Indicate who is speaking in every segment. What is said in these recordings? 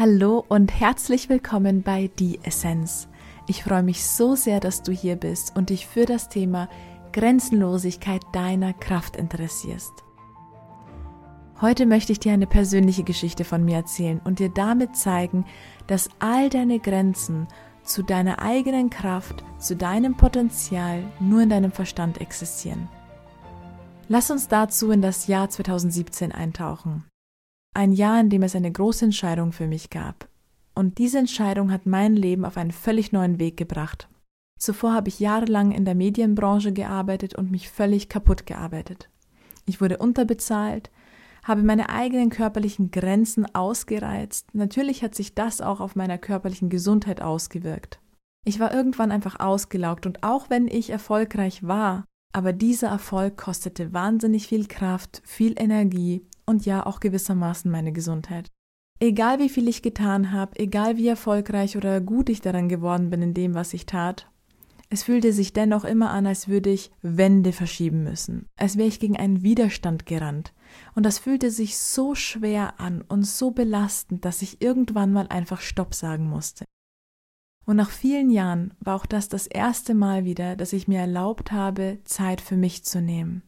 Speaker 1: Hallo und herzlich willkommen bei Die Essenz. Ich freue mich so sehr, dass du hier bist und dich für das Thema Grenzenlosigkeit deiner Kraft interessierst. Heute möchte ich dir eine persönliche Geschichte von mir erzählen und dir damit zeigen, dass all deine Grenzen zu deiner eigenen Kraft, zu deinem Potenzial nur in deinem Verstand existieren. Lass uns dazu in das Jahr 2017 eintauchen. Ein Jahr, in dem es eine große Entscheidung für mich gab. Und diese Entscheidung hat mein Leben auf einen völlig neuen Weg gebracht. Zuvor habe ich jahrelang in der Medienbranche gearbeitet und mich völlig kaputt gearbeitet. Ich wurde unterbezahlt, habe meine eigenen körperlichen Grenzen ausgereizt. Natürlich hat sich das auch auf meiner körperlichen Gesundheit ausgewirkt. Ich war irgendwann einfach ausgelaugt und auch wenn ich erfolgreich war, aber dieser Erfolg kostete wahnsinnig viel Kraft, viel Energie und ja auch gewissermaßen meine Gesundheit. Egal wie viel ich getan habe, egal wie erfolgreich oder gut ich daran geworden bin in dem, was ich tat, es fühlte sich dennoch immer an, als würde ich Wände verschieben müssen, als wäre ich gegen einen Widerstand gerannt. Und das fühlte sich so schwer an und so belastend, dass ich irgendwann mal einfach Stopp sagen musste. Und nach vielen Jahren war auch das das erste Mal wieder, dass ich mir erlaubt habe, Zeit für mich zu nehmen,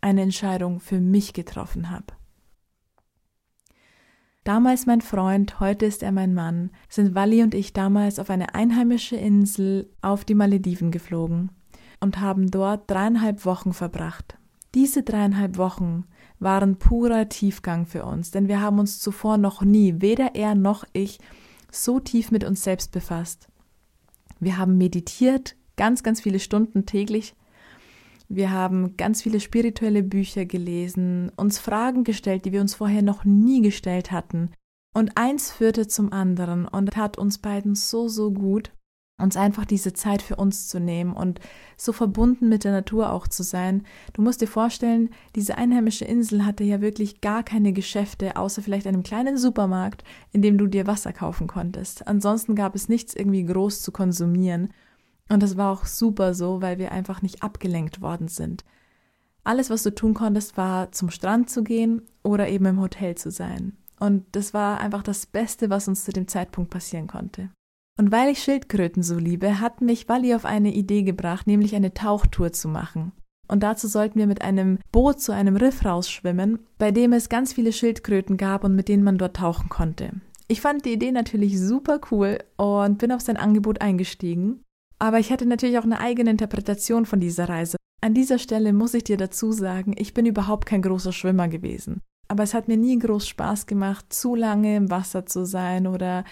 Speaker 1: eine Entscheidung für mich getroffen habe. Damals mein Freund, heute ist er mein Mann, sind Wally und ich damals auf eine einheimische Insel auf die Malediven geflogen und haben dort dreieinhalb Wochen verbracht. Diese dreieinhalb Wochen waren purer Tiefgang für uns, denn wir haben uns zuvor noch nie, weder er noch ich, so tief mit uns selbst befasst. Wir haben meditiert, ganz, ganz viele Stunden täglich wir haben ganz viele spirituelle Bücher gelesen, uns Fragen gestellt, die wir uns vorher noch nie gestellt hatten. Und eins führte zum anderen und tat uns beiden so, so gut, uns einfach diese Zeit für uns zu nehmen und so verbunden mit der Natur auch zu sein. Du musst dir vorstellen, diese einheimische Insel hatte ja wirklich gar keine Geschäfte, außer vielleicht einem kleinen Supermarkt, in dem du dir Wasser kaufen konntest. Ansonsten gab es nichts irgendwie groß zu konsumieren. Und das war auch super so, weil wir einfach nicht abgelenkt worden sind. Alles, was du tun konntest, war zum Strand zu gehen oder eben im Hotel zu sein. Und das war einfach das Beste, was uns zu dem Zeitpunkt passieren konnte. Und weil ich Schildkröten so liebe, hat mich Wally auf eine Idee gebracht, nämlich eine Tauchtour zu machen. Und dazu sollten wir mit einem Boot zu einem Riff rausschwimmen, bei dem es ganz viele Schildkröten gab und mit denen man dort tauchen konnte. Ich fand die Idee natürlich super cool und bin auf sein Angebot eingestiegen. Aber ich hatte natürlich auch eine eigene Interpretation von dieser Reise. An dieser Stelle muss ich dir dazu sagen, ich bin überhaupt kein großer Schwimmer gewesen. Aber es hat mir nie groß Spaß gemacht, zu lange im Wasser zu sein oder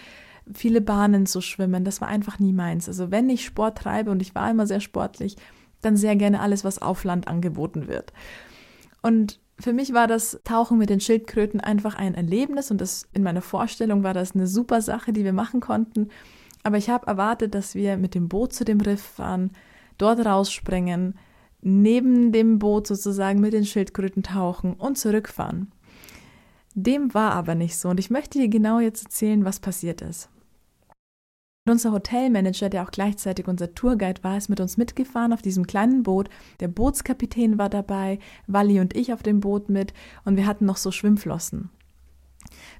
Speaker 1: viele Bahnen zu schwimmen. Das war einfach nie meins. Also wenn ich Sport treibe und ich war immer sehr sportlich, dann sehr gerne alles, was auf Land angeboten wird. Und für mich war das Tauchen mit den Schildkröten einfach ein Erlebnis und das in meiner Vorstellung war das eine super Sache, die wir machen konnten. Aber ich habe erwartet, dass wir mit dem Boot zu dem Riff fahren, dort rausspringen, neben dem Boot sozusagen mit den Schildkröten tauchen und zurückfahren. Dem war aber nicht so und ich möchte dir genau jetzt erzählen, was passiert ist. Unser Hotelmanager, der auch gleichzeitig unser Tourguide war, ist mit uns mitgefahren auf diesem kleinen Boot. Der Bootskapitän war dabei, Wally und ich auf dem Boot mit und wir hatten noch so Schwimmflossen.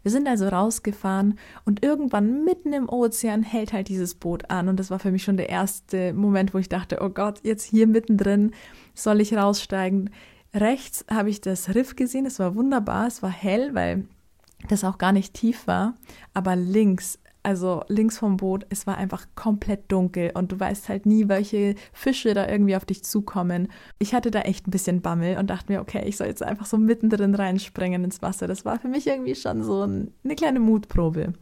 Speaker 1: Wir sind also rausgefahren und irgendwann mitten im Ozean hält halt dieses Boot an. Und das war für mich schon der erste Moment, wo ich dachte, oh Gott, jetzt hier mittendrin soll ich raussteigen. Rechts habe ich das Riff gesehen, es war wunderbar, es war hell, weil das auch gar nicht tief war, aber links also links vom Boot, es war einfach komplett dunkel und du weißt halt nie, welche Fische da irgendwie auf dich zukommen. Ich hatte da echt ein bisschen Bammel und dachte mir, okay, ich soll jetzt einfach so mittendrin reinspringen ins Wasser. Das war für mich irgendwie schon so eine kleine Mutprobe.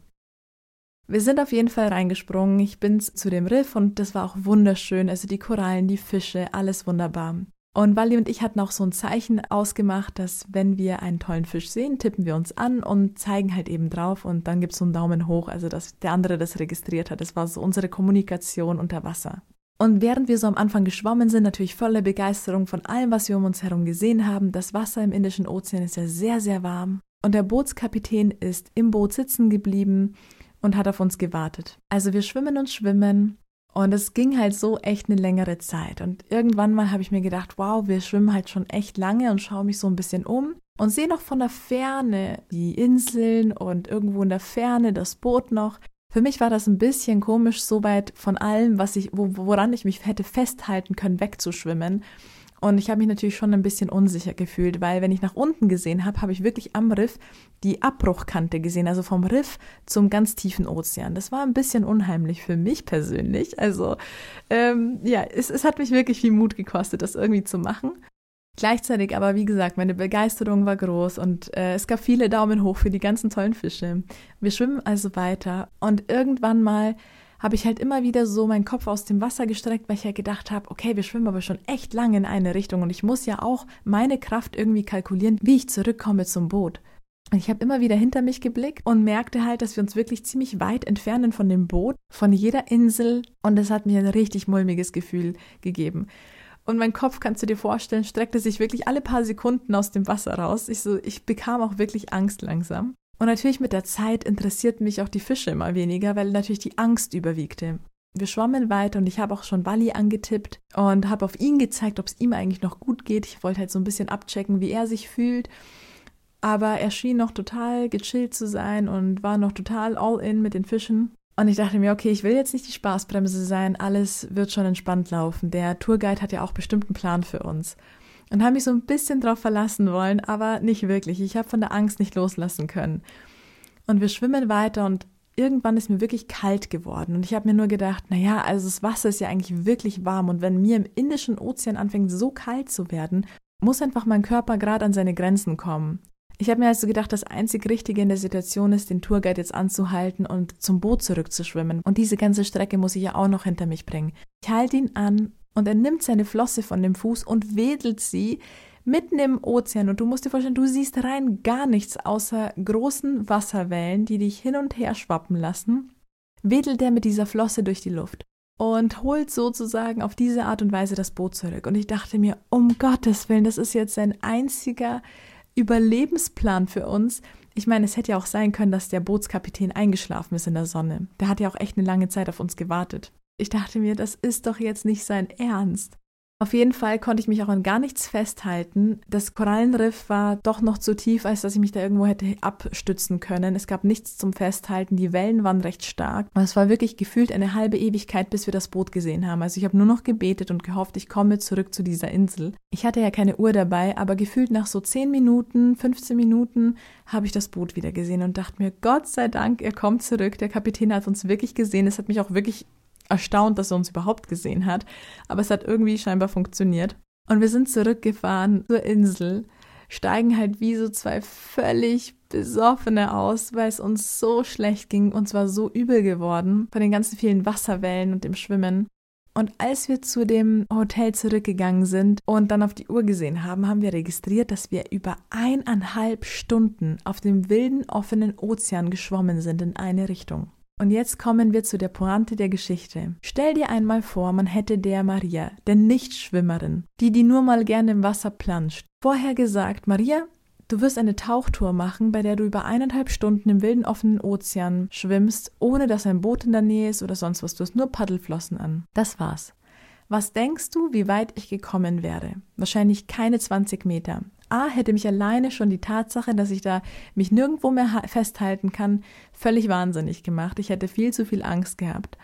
Speaker 1: Wir sind auf jeden Fall reingesprungen. Ich bin zu dem Riff und das war auch wunderschön. Also die Korallen, die Fische, alles wunderbar. Und Wally und ich hatten auch so ein Zeichen ausgemacht, dass wenn wir einen tollen Fisch sehen, tippen wir uns an und zeigen halt eben drauf und dann gibt es so einen Daumen hoch, also dass der andere das registriert hat. Das war so unsere Kommunikation unter Wasser. Und während wir so am Anfang geschwommen sind, natürlich voller Begeisterung von allem, was wir um uns herum gesehen haben, das Wasser im Indischen Ozean ist ja sehr, sehr warm. Und der Bootskapitän ist im Boot sitzen geblieben und hat auf uns gewartet. Also wir schwimmen und schwimmen Und es ging halt so echt eine längere Zeit. Und irgendwann mal habe ich mir gedacht, wow, wir schwimmen halt schon echt lange und schaue mich so ein bisschen um und sehe noch von der Ferne die Inseln und irgendwo in der Ferne das Boot noch. Für mich war das ein bisschen komisch, so weit von allem, was ich, woran ich mich hätte festhalten können, wegzuschwimmen. Und ich habe mich natürlich schon ein bisschen unsicher gefühlt, weil wenn ich nach unten gesehen habe, habe ich wirklich am Riff die Abbruchkante gesehen, also vom Riff zum ganz tiefen Ozean. Das war ein bisschen unheimlich für mich persönlich. Also ähm, ja, es, es hat mich wirklich viel Mut gekostet, das irgendwie zu machen. Gleichzeitig aber, wie gesagt, meine Begeisterung war groß und äh, es gab viele Daumen hoch für die ganzen tollen Fische. Wir schwimmen also weiter und irgendwann mal habe ich halt immer wieder so meinen Kopf aus dem Wasser gestreckt, weil ich ja gedacht habe, okay, wir schwimmen aber schon echt lange in eine Richtung und ich muss ja auch meine Kraft irgendwie kalkulieren, wie ich zurückkomme zum Boot. Und ich habe immer wieder hinter mich geblickt und merkte halt, dass wir uns wirklich ziemlich weit entfernen von dem Boot, von jeder Insel und das hat mir ein richtig mulmiges Gefühl gegeben. Und mein Kopf, kannst du dir vorstellen, streckte sich wirklich alle paar Sekunden aus dem Wasser raus. Ich, so, ich bekam auch wirklich Angst langsam. Und natürlich mit der Zeit interessierten mich auch die Fische immer weniger, weil natürlich die Angst überwiegte. Wir schwammen weiter und ich habe auch schon Wally angetippt und habe auf ihn gezeigt, ob es ihm eigentlich noch gut geht. Ich wollte halt so ein bisschen abchecken, wie er sich fühlt. Aber er schien noch total gechillt zu sein und war noch total all in mit den Fischen. Und ich dachte mir, okay, ich will jetzt nicht die Spaßbremse sein, alles wird schon entspannt laufen. Der Tourguide hat ja auch bestimmt einen Plan für uns und habe mich so ein bisschen drauf verlassen wollen, aber nicht wirklich. Ich habe von der Angst nicht loslassen können. Und wir schwimmen weiter und irgendwann ist mir wirklich kalt geworden und ich habe mir nur gedacht, naja, also das Wasser ist ja eigentlich wirklich warm und wenn mir im Indischen Ozean anfängt so kalt zu werden, muss einfach mein Körper gerade an seine Grenzen kommen. Ich habe mir also gedacht, das einzig Richtige in der Situation ist, den Tourguide jetzt anzuhalten und zum Boot zurückzuschwimmen. Und diese ganze Strecke muss ich ja auch noch hinter mich bringen. Ich halte ihn an und er nimmt seine Flosse von dem Fuß und wedelt sie mitten im Ozean. Und du musst dir vorstellen, du siehst rein gar nichts außer großen Wasserwellen, die dich hin und her schwappen lassen. Wedelt er mit dieser Flosse durch die Luft und holt sozusagen auf diese Art und Weise das Boot zurück. Und ich dachte mir, um Gottes Willen, das ist jetzt sein einziger Überlebensplan für uns. Ich meine, es hätte ja auch sein können, dass der Bootskapitän eingeschlafen ist in der Sonne. Der hat ja auch echt eine lange Zeit auf uns gewartet. Ich dachte mir, das ist doch jetzt nicht sein Ernst. Auf jeden Fall konnte ich mich auch an gar nichts festhalten. Das Korallenriff war doch noch zu tief, als dass ich mich da irgendwo hätte abstützen können. Es gab nichts zum Festhalten. Die Wellen waren recht stark. Und es war wirklich gefühlt eine halbe Ewigkeit, bis wir das Boot gesehen haben. Also ich habe nur noch gebetet und gehofft, ich komme zurück zu dieser Insel. Ich hatte ja keine Uhr dabei, aber gefühlt nach so 10 Minuten, 15 Minuten habe ich das Boot wieder gesehen und dachte mir, Gott sei Dank, er kommt zurück. Der Kapitän hat uns wirklich gesehen. Es hat mich auch wirklich erstaunt, dass er uns überhaupt gesehen hat, aber es hat irgendwie scheinbar funktioniert. Und wir sind zurückgefahren zur Insel, steigen halt wie so zwei völlig besoffene aus, weil es uns so schlecht ging und zwar so übel geworden von den ganzen vielen Wasserwellen und dem Schwimmen. Und als wir zu dem Hotel zurückgegangen sind und dann auf die Uhr gesehen haben, haben wir registriert, dass wir über eineinhalb Stunden auf dem wilden, offenen Ozean geschwommen sind in eine Richtung. Und jetzt kommen wir zu der Pointe der Geschichte. Stell dir einmal vor, man hätte der Maria, der Nichtschwimmerin, die, die nur mal gerne im Wasser planscht, vorher gesagt, Maria, du wirst eine Tauchtour machen, bei der du über eineinhalb Stunden im wilden offenen Ozean schwimmst, ohne dass ein Boot in der Nähe ist oder sonst was. Du hast nur Paddelflossen an. Das war's. Was denkst du, wie weit ich gekommen wäre? Wahrscheinlich keine 20 Meter. A, hätte mich alleine schon die Tatsache, dass ich da mich nirgendwo mehr festhalten kann, völlig wahnsinnig gemacht. Ich hätte viel zu viel Angst gehabt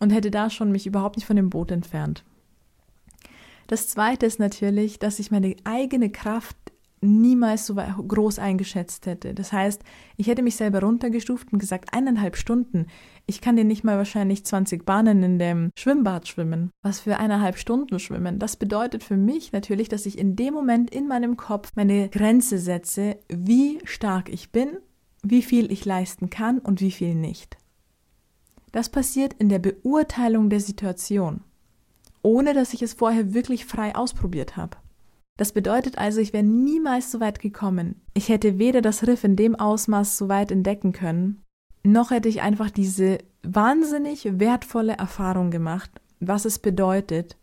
Speaker 1: und hätte da schon mich überhaupt nicht von dem Boot entfernt. Das zweite ist natürlich, dass ich meine eigene Kraft niemals so groß eingeschätzt hätte. Das heißt, ich hätte mich selber runtergestuft und gesagt, eineinhalb Stunden. Ich kann dir nicht mal wahrscheinlich 20 Bahnen in dem Schwimmbad schwimmen. Was für eineinhalb Stunden schwimmen? Das bedeutet für mich natürlich, dass ich in dem Moment in meinem Kopf meine Grenze setze, wie stark ich bin, wie viel ich leisten kann und wie viel nicht. Das passiert in der Beurteilung der Situation, ohne dass ich es vorher wirklich frei ausprobiert habe. Das bedeutet also, ich wäre niemals so weit gekommen. Ich hätte weder das Riff in dem Ausmaß so weit entdecken können, noch hätte ich einfach diese wahnsinnig wertvolle Erfahrung gemacht, was es bedeutet,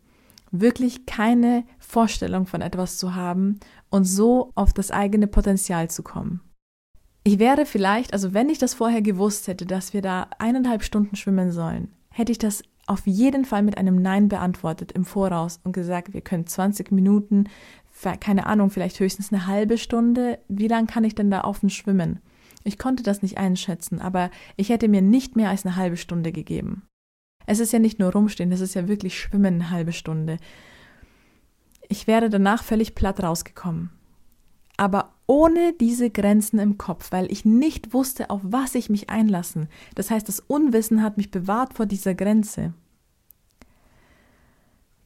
Speaker 1: wirklich keine Vorstellung von etwas zu haben und so auf das eigene Potenzial zu kommen. Ich wäre vielleicht, also wenn ich das vorher gewusst hätte, dass wir da eineinhalb Stunden schwimmen sollen, hätte ich das auf jeden Fall mit einem Nein beantwortet im Voraus und gesagt, wir können 20 Minuten, keine Ahnung, vielleicht höchstens eine halbe Stunde. Wie lange kann ich denn da offen schwimmen? Ich konnte das nicht einschätzen, aber ich hätte mir nicht mehr als eine halbe Stunde gegeben. Es ist ja nicht nur rumstehen, es ist ja wirklich schwimmen eine halbe Stunde. Ich wäre danach völlig platt rausgekommen. Aber ohne diese Grenzen im Kopf, weil ich nicht wusste, auf was ich mich einlassen. Das heißt, das Unwissen hat mich bewahrt vor dieser Grenze.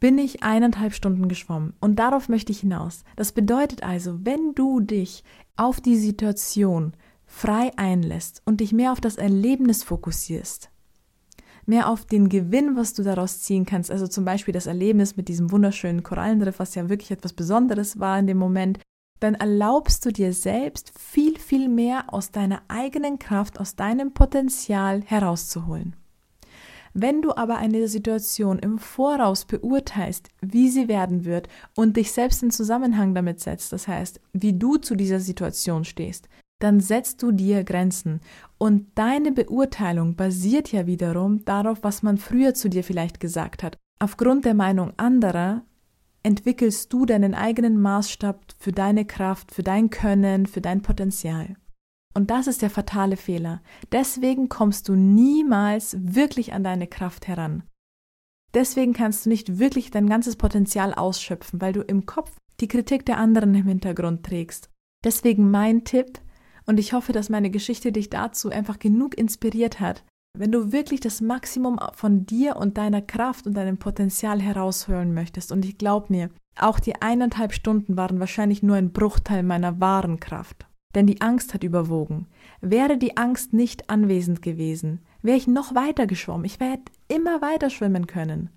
Speaker 1: Bin ich eineinhalb Stunden geschwommen und darauf möchte ich hinaus. Das bedeutet also, wenn du dich auf die Situation frei einlässt und dich mehr auf das Erlebnis fokussierst, mehr auf den Gewinn, was du daraus ziehen kannst. Also zum Beispiel das Erlebnis mit diesem wunderschönen Korallenriff, was ja wirklich etwas Besonderes war in dem Moment. Dann erlaubst du dir selbst viel, viel mehr aus deiner eigenen Kraft, aus deinem Potenzial herauszuholen. Wenn du aber eine Situation im Voraus beurteilst, wie sie werden wird und dich selbst in Zusammenhang damit setzt, das heißt, wie du zu dieser Situation stehst, dann setzt du dir Grenzen. Und deine Beurteilung basiert ja wiederum darauf, was man früher zu dir vielleicht gesagt hat. Aufgrund der Meinung anderer entwickelst du deinen eigenen Maßstab für deine Kraft, für dein Können, für dein Potenzial. Und das ist der fatale Fehler. Deswegen kommst du niemals wirklich an deine Kraft heran. Deswegen kannst du nicht wirklich dein ganzes Potenzial ausschöpfen, weil du im Kopf die Kritik der anderen im Hintergrund trägst. Deswegen mein Tipp, und ich hoffe, dass meine Geschichte dich dazu einfach genug inspiriert hat. Wenn du wirklich das Maximum von dir und deiner Kraft und deinem Potenzial herausholen möchtest, und ich glaub mir, auch die eineinhalb Stunden waren wahrscheinlich nur ein Bruchteil meiner wahren Kraft. Denn die Angst hat überwogen. Wäre die Angst nicht anwesend gewesen, wäre ich noch weiter geschwommen. Ich wäre immer weiter schwimmen können.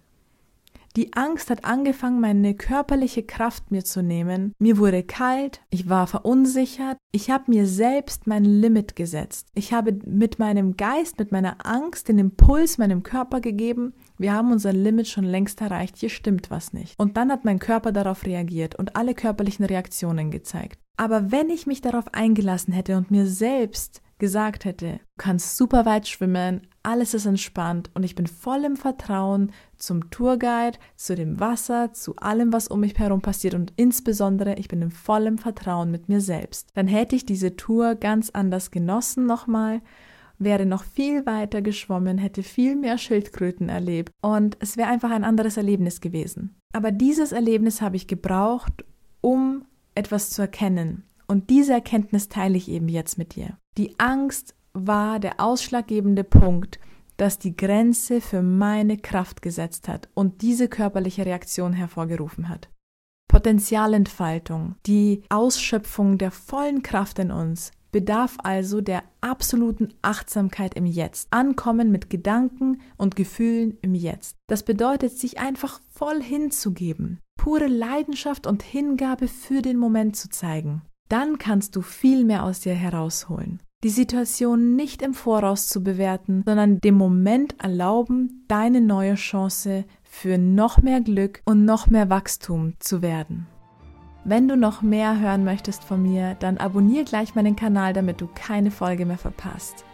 Speaker 1: Die Angst hat angefangen, meine körperliche Kraft mir zu nehmen. Mir wurde kalt, ich war verunsichert, ich habe mir selbst mein Limit gesetzt. Ich habe mit meinem Geist, mit meiner Angst den Impuls meinem Körper gegeben, wir haben unser Limit schon längst erreicht, hier stimmt was nicht. Und dann hat mein Körper darauf reagiert und alle körperlichen Reaktionen gezeigt. Aber wenn ich mich darauf eingelassen hätte und mir selbst gesagt hätte, du kannst super weit schwimmen, alles ist entspannt und ich bin voll im Vertrauen zum Tourguide, zu dem Wasser, zu allem, was um mich herum passiert und insbesondere ich bin im vollen Vertrauen mit mir selbst. Dann hätte ich diese Tour ganz anders genossen nochmal, wäre noch viel weiter geschwommen, hätte viel mehr Schildkröten erlebt und es wäre einfach ein anderes Erlebnis gewesen. Aber dieses Erlebnis habe ich gebraucht, um etwas zu erkennen. Und diese Erkenntnis teile ich eben jetzt mit dir. Die Angst war der ausschlaggebende Punkt, das die Grenze für meine Kraft gesetzt hat und diese körperliche Reaktion hervorgerufen hat. Potenzialentfaltung, die Ausschöpfung der vollen Kraft in uns, bedarf also der absoluten Achtsamkeit im Jetzt. Ankommen mit Gedanken und Gefühlen im Jetzt. Das bedeutet, sich einfach voll hinzugeben, pure Leidenschaft und Hingabe für den Moment zu zeigen. Dann kannst du viel mehr aus dir herausholen die Situation nicht im Voraus zu bewerten, sondern dem Moment erlauben, deine neue Chance für noch mehr Glück und noch mehr Wachstum zu werden. Wenn du noch mehr hören möchtest von mir, dann abonniere gleich meinen Kanal, damit du keine Folge mehr verpasst.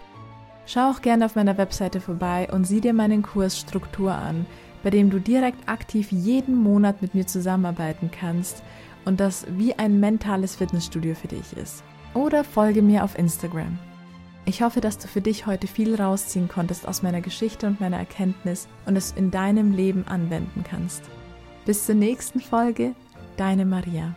Speaker 1: Schau auch gerne auf meiner Webseite vorbei und sieh dir meinen Kurs Struktur an, bei dem du direkt aktiv jeden Monat mit mir zusammenarbeiten kannst und das wie ein mentales Fitnessstudio für dich ist oder folge mir auf Instagram. Ich hoffe, dass du für dich heute viel rausziehen konntest aus meiner Geschichte und meiner Erkenntnis und es in deinem Leben anwenden kannst. Bis zur nächsten Folge, deine Maria.